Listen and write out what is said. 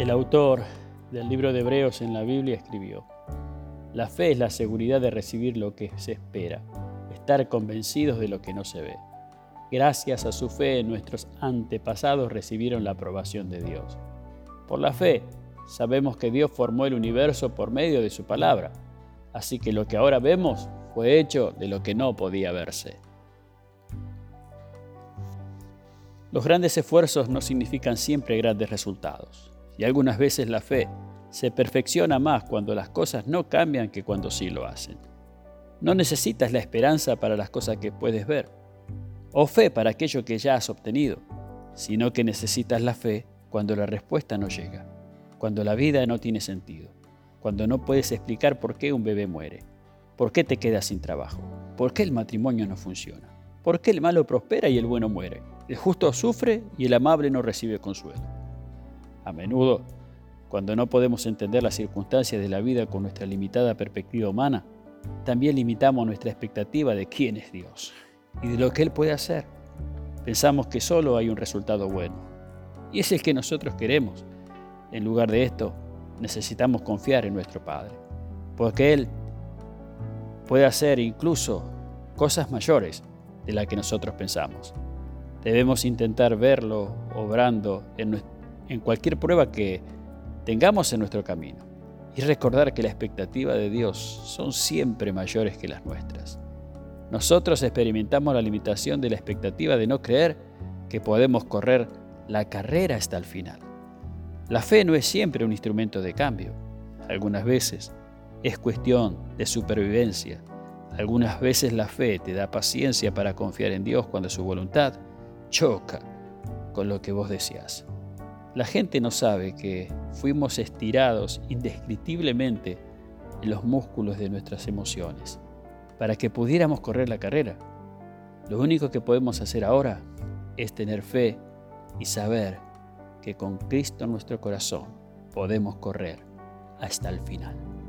El autor del libro de Hebreos en la Biblia escribió, La fe es la seguridad de recibir lo que se espera, estar convencidos de lo que no se ve. Gracias a su fe nuestros antepasados recibieron la aprobación de Dios. Por la fe sabemos que Dios formó el universo por medio de su palabra, así que lo que ahora vemos fue hecho de lo que no podía verse. Los grandes esfuerzos no significan siempre grandes resultados, y algunas veces la fe se perfecciona más cuando las cosas no cambian que cuando sí lo hacen. No necesitas la esperanza para las cosas que puedes ver, o fe para aquello que ya has obtenido, sino que necesitas la fe cuando la respuesta no llega, cuando la vida no tiene sentido, cuando no puedes explicar por qué un bebé muere, por qué te quedas sin trabajo, por qué el matrimonio no funciona, por qué el malo prospera y el bueno muere, el justo sufre y el amable no recibe consuelo. A menudo, cuando no podemos entender las circunstancias de la vida con nuestra limitada perspectiva humana, también limitamos nuestra expectativa de quién es Dios y de lo que Él puede hacer. Pensamos que solo hay un resultado bueno, y es el que nosotros queremos. En lugar de esto, necesitamos confiar en nuestro Padre, porque Él puede hacer incluso cosas mayores de las que nosotros pensamos. Debemos intentar verlo obrando en, en cualquier prueba que tengamos en nuestro camino y recordar que la expectativa de Dios son siempre mayores que las nuestras. Nosotros experimentamos la limitación de la expectativa de no creer que podemos correr la carrera hasta el final. La fe no es siempre un instrumento de cambio. Algunas veces es cuestión de supervivencia. Algunas veces la fe te da paciencia para confiar en Dios cuando su voluntad choca con lo que vos deseas. La gente no sabe que fuimos estirados indescriptiblemente en los músculos de nuestras emociones para que pudiéramos correr la carrera. Lo único que podemos hacer ahora es tener fe y saber que con Cristo en nuestro corazón podemos correr hasta el final.